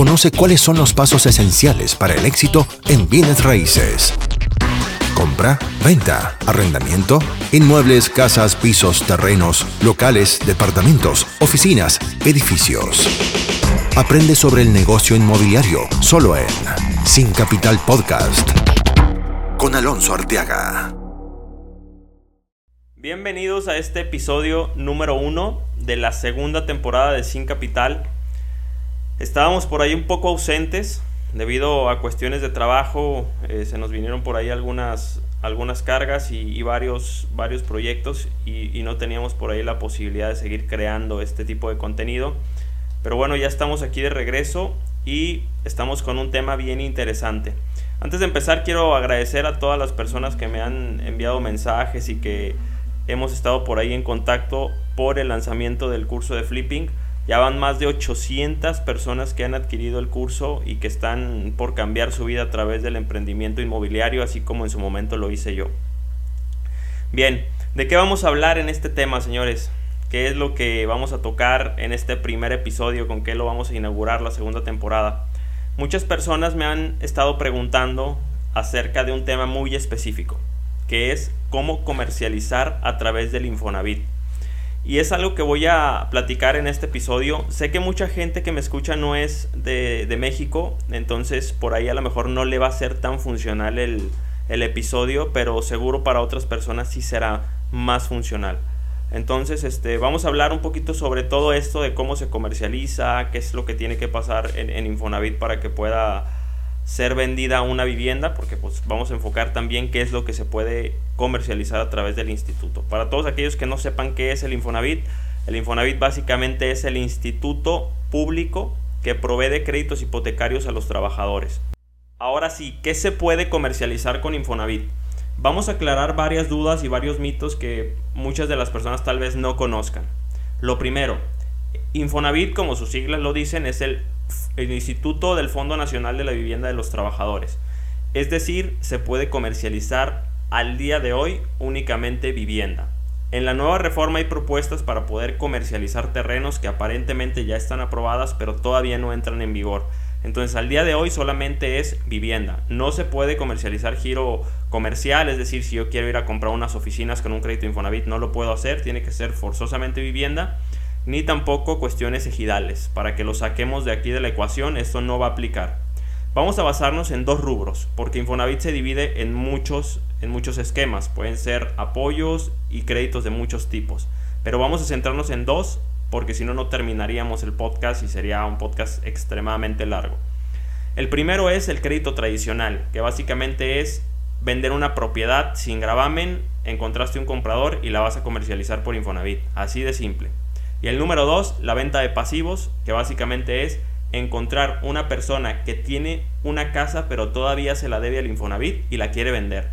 Conoce cuáles son los pasos esenciales para el éxito en bienes raíces. Compra, venta, arrendamiento, inmuebles, casas, pisos, terrenos, locales, departamentos, oficinas, edificios. Aprende sobre el negocio inmobiliario solo en Sin Capital Podcast con Alonso Arteaga. Bienvenidos a este episodio número uno de la segunda temporada de Sin Capital. Estábamos por ahí un poco ausentes debido a cuestiones de trabajo, eh, se nos vinieron por ahí algunas, algunas cargas y, varios, varios proyectos y, y, no teníamos por ahí la posibilidad de seguir creando este tipo de contenido. Pero bueno, ya estamos aquí de regreso y estamos con un tema bien interesante. Antes de empezar quiero agradecer a todas las personas que me han enviado mensajes y que hemos estado por ahí en contacto por el lanzamiento del curso de flipping. Ya van más de 800 personas que han adquirido el curso y que están por cambiar su vida a través del emprendimiento inmobiliario, así como en su momento lo hice yo. Bien, ¿de qué vamos a hablar en este tema, señores? ¿Qué es lo que vamos a tocar en este primer episodio? ¿Con qué lo vamos a inaugurar la segunda temporada? Muchas personas me han estado preguntando acerca de un tema muy específico, que es cómo comercializar a través del Infonavit. Y es algo que voy a platicar en este episodio. Sé que mucha gente que me escucha no es de, México, entonces por ahí a lo mejor no le va a ser tan funcional el, el episodio, pero seguro para otras personas sí será más funcional. Entonces, este, vamos a hablar un poquito sobre todo esto de cómo se comercializa, qué es lo que tiene que pasar en, en Infonavit para que pueda ser vendida una vivienda, porque pues vamos a enfocar también qué es lo que se puede comercializar a través del instituto. Para todos aquellos que no sepan qué es el Infonavit, el Infonavit básicamente es el instituto público que provee créditos hipotecarios a los trabajadores. Ahora sí, ¿qué se puede comercializar con Infonavit? Vamos a aclarar varias dudas y varios mitos que muchas de las personas tal vez no conozcan. Lo primero, Infonavit, como sus siglas lo dicen, es el el Instituto del Fondo Nacional de la Vivienda de los Trabajadores. Es decir, se puede comercializar al día de hoy únicamente vivienda. En la nueva reforma hay propuestas para poder comercializar terrenos que aparentemente ya están aprobadas pero todavía no entran en vigor. Entonces al día de hoy solamente es vivienda. No se puede comercializar giro comercial, es decir, si yo quiero ir a comprar unas oficinas con un crédito Infonavit no lo puedo hacer, tiene que ser forzosamente vivienda ni tampoco cuestiones ejidales. Para que lo saquemos de aquí de la ecuación, esto no va a aplicar. Vamos a basarnos en dos rubros, porque Infonavit se divide en muchos, en muchos esquemas. Pueden ser apoyos y créditos de muchos tipos. Pero vamos a centrarnos en dos, porque si no, no terminaríamos el podcast y sería un podcast extremadamente largo. El primero es el crédito tradicional, que básicamente es vender una propiedad sin gravamen, encontraste un comprador y la vas a comercializar por Infonavit. Así de simple. Y el número dos, la venta de pasivos, que básicamente es encontrar una persona que tiene una casa pero todavía se la debe al Infonavit y la quiere vender.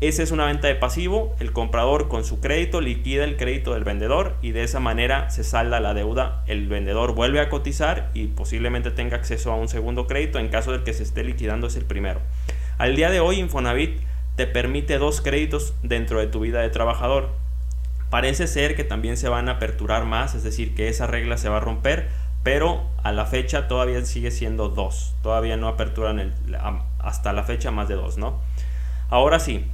Esa es una venta de pasivo, el comprador con su crédito liquida el crédito del vendedor y de esa manera se salda la deuda, el vendedor vuelve a cotizar y posiblemente tenga acceso a un segundo crédito en caso de que se esté liquidando es el primero. Al día de hoy Infonavit te permite dos créditos dentro de tu vida de trabajador. Parece ser que también se van a aperturar más, es decir, que esa regla se va a romper, pero a la fecha todavía sigue siendo dos. Todavía no aperturan hasta la fecha más de dos, ¿no? Ahora sí,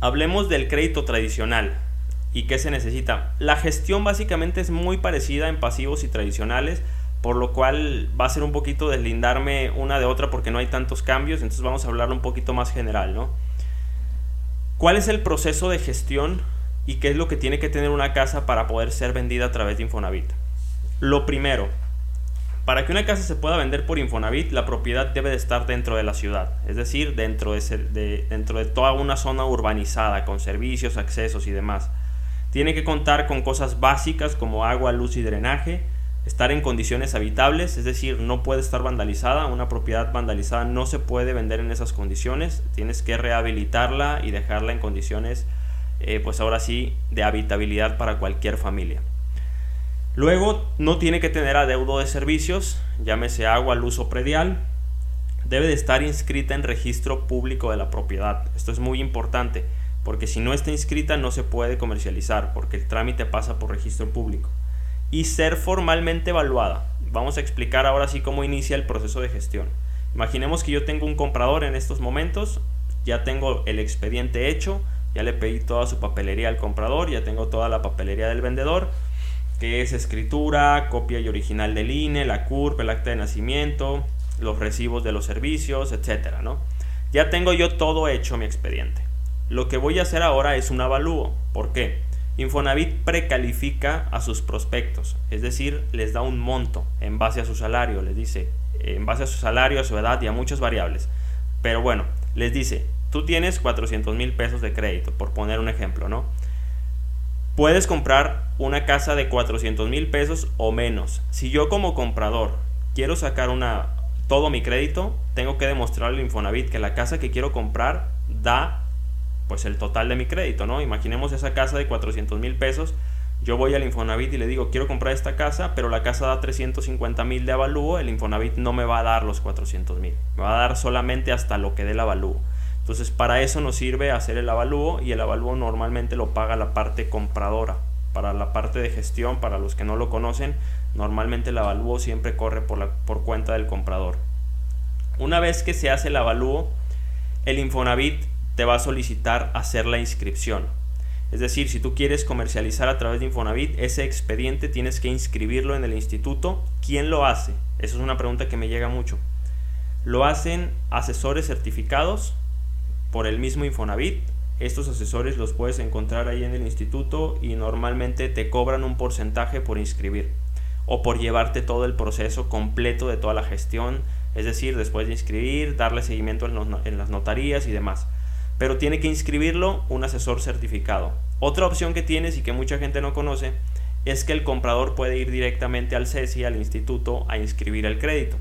hablemos del crédito tradicional y qué se necesita. La gestión básicamente es muy parecida en pasivos y tradicionales, por lo cual va a ser un poquito deslindarme una de otra porque no hay tantos cambios, entonces vamos a hablar un poquito más general, ¿no? ¿Cuál es el proceso de gestión y qué es lo que tiene que tener una casa para poder ser vendida a través de Infonavit. Lo primero, para que una casa se pueda vender por Infonavit, la propiedad debe de estar dentro de la ciudad, es decir, dentro de, dentro de toda una zona urbanizada, con servicios, accesos y demás. Tiene que contar con cosas básicas como agua, luz y drenaje, estar en condiciones habitables, es decir, no puede estar vandalizada, una propiedad vandalizada no se puede vender en esas condiciones, tienes que rehabilitarla y dejarla en condiciones eh, pues ahora sí, de habitabilidad para cualquier familia. Luego, no tiene que tener adeudo de servicios, llámese agua, luz o predial. Debe de estar inscrita en registro público de la propiedad. Esto es muy importante, porque si no está inscrita no se puede comercializar, porque el trámite pasa por registro público. Y ser formalmente evaluada. Vamos a explicar ahora sí cómo inicia el proceso de gestión. Imaginemos que yo tengo un comprador en estos momentos, ya tengo el expediente hecho, ya le pedí toda su papelería al comprador, ya tengo toda la papelería del vendedor, que es escritura, copia y original del INE, la CURP, el acta de nacimiento, los recibos de los servicios, etcétera, ¿no? Ya tengo yo todo hecho mi expediente. Lo que voy a hacer ahora es un avalúo. ¿Por qué? Infonavit precalifica a sus prospectos, es decir, les da un monto en base a su salario, les dice, en base a su salario, a su edad y a muchas variables. Pero bueno, les dice, tú tienes 400 mil pesos de crédito, por poner un ejemplo, ¿no? Puedes comprar una casa de 400 mil pesos o menos. Si yo como comprador quiero sacar una, todo mi crédito, tengo que demostrarle al Infonavit que la casa que quiero comprar da pues el total de mi crédito, ¿no? Imaginemos esa casa de 400 mil pesos, yo voy al Infonavit y le digo, quiero comprar esta casa, pero la casa da 350 mil de avalúo, el Infonavit no me va a dar los 400 mil, me va a dar solamente hasta lo que dé el avalúo. Entonces para eso nos sirve hacer el avalúo y el avalúo normalmente lo paga la parte compradora. Para la parte de gestión, para los que no lo conocen, normalmente el avalúo siempre corre por, la, por cuenta del comprador. Una vez que se hace el avalúo, el Infonavit te va a solicitar hacer la inscripción. Es decir, si tú quieres comercializar a través de Infonavit, ese expediente tienes que inscribirlo en el instituto. ¿Quién lo hace? Eso es una pregunta que me llega mucho. Lo hacen asesores certificados por el mismo Infonavit. Estos asesores los puedes encontrar ahí en el instituto y normalmente te cobran un porcentaje por inscribir o por llevarte todo el proceso completo de toda la gestión, es decir, después de inscribir, darle seguimiento en, las notarías y demás pero tiene que inscribirlo un asesor certificado. Otra opción que tienes y que mucha gente no conoce es que el comprador puede ir directamente al CESI, al instituto, a inscribir el crédito.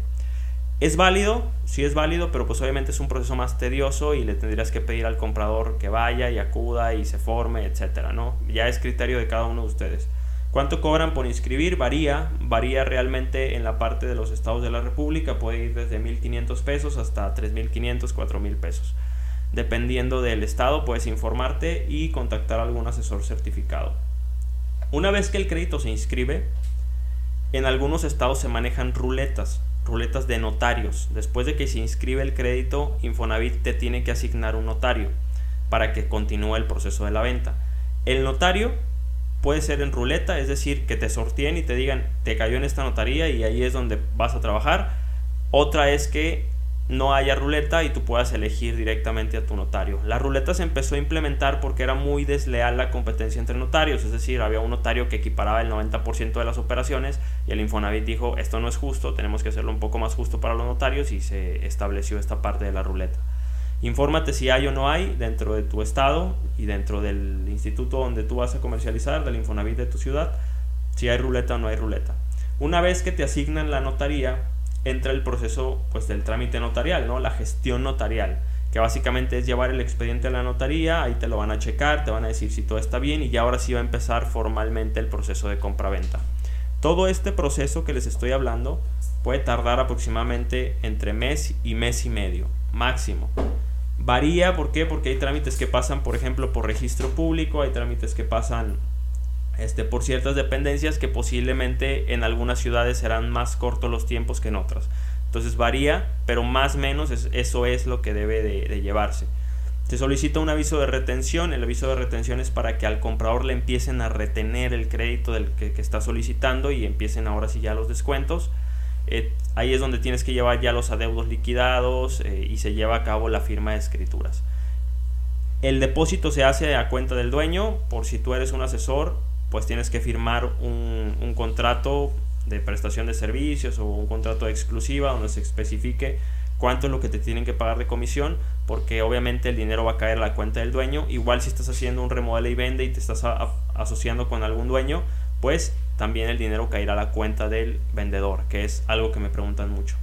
¿Es válido? Sí es válido, pero pues obviamente es un proceso más tedioso y le tendrías que pedir al comprador que vaya y acuda y se forme, etcétera, ¿no? Ya es criterio de cada uno de ustedes. ¿Cuánto cobran por inscribir? Varía, varía realmente en la parte de los estados de la República, puede ir desde 1.500 pesos hasta 3.500, 4.000 pesos. Dependiendo del estado, puedes informarte y contactar a algún asesor certificado. Una vez que el crédito se inscribe, en algunos estados se manejan ruletas, ruletas de notarios. Después de que se inscribe el crédito, Infonavit te tiene que asignar un notario para que continúe el proceso de la venta. El notario puede ser en ruleta, es decir, que te sorteen y te digan, te cayó en esta notaría y ahí es donde vas a trabajar. Otra es que no haya ruleta y tú puedas elegir directamente a tu notario. La ruleta se empezó a implementar porque era muy desleal la competencia entre notarios, es decir, había un notario que equiparaba el 90% de las operaciones y el Infonavit dijo, esto no es justo, tenemos que hacerlo un poco más justo para los notarios y se estableció esta parte de la ruleta. Infórmate si hay o no hay dentro de tu estado y dentro del instituto donde tú vas a comercializar, del Infonavit de tu ciudad, si hay ruleta o no hay ruleta. Una vez que te asignan la notaría, entra el proceso pues del trámite notarial, ¿no? La gestión notarial, que básicamente es llevar el expediente a la notaría, ahí te lo van a checar, te van a decir si todo está bien y ya ahora sí va a empezar formalmente el proceso de compra-venta. Todo este proceso que les estoy hablando puede tardar aproximadamente entre mes y mes y medio, máximo. Varía, ¿por qué? Porque hay trámites que pasan, por ejemplo, por registro público, hay trámites que pasan este, por ciertas dependencias que posiblemente en algunas ciudades serán más cortos los tiempos que en otras. Entonces varía, pero más o menos eso es lo que debe de, llevarse. Se solicita un aviso de retención. El aviso de retención es para que al comprador le empiecen a retener el crédito del que, está solicitando y empiecen ahora sí ya los descuentos. Eh, ahí es donde tienes que llevar ya los adeudos liquidados eh, y se lleva a cabo la firma de escrituras. El depósito se hace a cuenta del dueño, por si tú eres un asesor, pues tienes que firmar un, contrato de prestación de servicios o un contrato de exclusiva donde se especifique cuánto es lo que te tienen que pagar de comisión, porque obviamente el dinero va a caer a la cuenta del dueño. Igual si estás haciendo un remodel y vende y te estás asociando con algún dueño, pues también el dinero caerá a la cuenta del vendedor, que es algo que me preguntan mucho.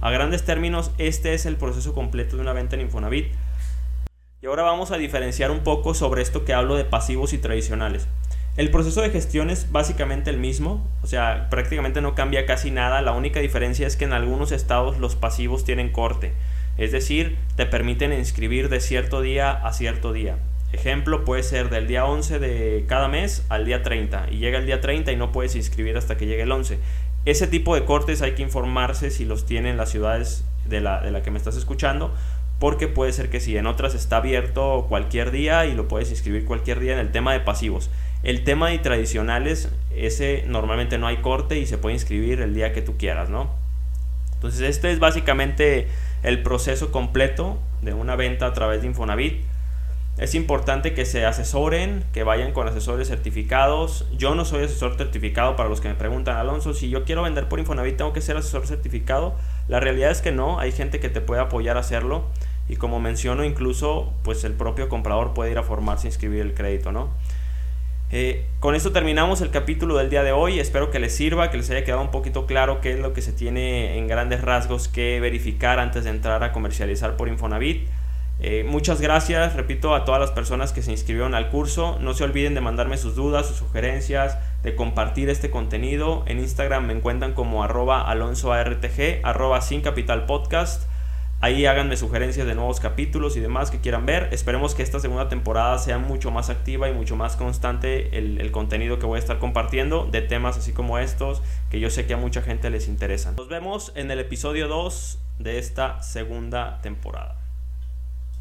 A grandes términos, este es el proceso completo de una venta en Infonavit. Y ahora vamos a diferenciar un poco sobre esto que hablo de pasivos y tradicionales. El proceso de gestión es básicamente el mismo, o sea, prácticamente no cambia casi nada, la única diferencia es que en algunos estados los pasivos tienen corte, es decir, te permiten inscribir de cierto día a cierto día. Ejemplo puede ser del día 11 de cada mes al día 30 y llega el día 30 y no puedes inscribir hasta que llegue el 11. Ese tipo de cortes hay que informarse si los tienen las ciudades de la, de la que me estás escuchando, porque puede ser que si en otras está abierto cualquier día y lo puedes inscribir cualquier día en el tema de pasivos. El tema de tradicionales, ese normalmente no hay corte y se puede inscribir el día que tú quieras, ¿no? Entonces este es básicamente el proceso completo de una venta a través de Infonavit. Es importante que se asesoren, que vayan con asesores certificados. Yo no soy asesor certificado para los que me preguntan, Alonso, si yo quiero vender por Infonavit, ¿tengo que ser asesor certificado? La realidad es que no, hay gente que te puede apoyar a hacerlo. Y como menciono, incluso pues el propio comprador puede ir a formarse e inscribir el crédito, ¿no? Eh, con esto terminamos el capítulo del día de hoy. Espero que les sirva, que les haya quedado un poquito claro qué es lo que se tiene en grandes rasgos que verificar antes de entrar a comercializar por Infonavit. Eh, muchas gracias, repito, a todas las personas que se inscribieron al curso. No se olviden de mandarme sus dudas, sus sugerencias, de compartir este contenido. En Instagram me encuentran como arroba alonsoartg, arroba sin capital podcast. Ahí háganme sugerencias de nuevos capítulos y demás que quieran ver. Esperemos que esta segunda temporada sea mucho más activa y mucho más constante el, contenido que voy a estar compartiendo de temas así como estos que yo sé que a mucha gente les interesan. Nos vemos en el episodio 2 de esta segunda temporada.